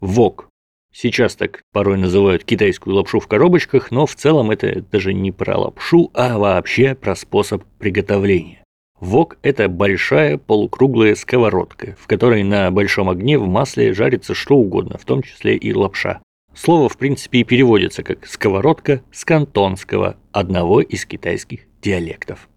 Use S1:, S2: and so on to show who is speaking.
S1: Вок. Сейчас так порой называют китайскую лапшу в коробочках, но в целом это даже не про лапшу, а вообще про способ приготовления. Вок – это большая полукруглая сковородка, в которой на большом огне в масле жарится что угодно, в том числе и лапша. Слово, в принципе, и переводится как «сковородка» с кантонского, одного из китайских диалектов.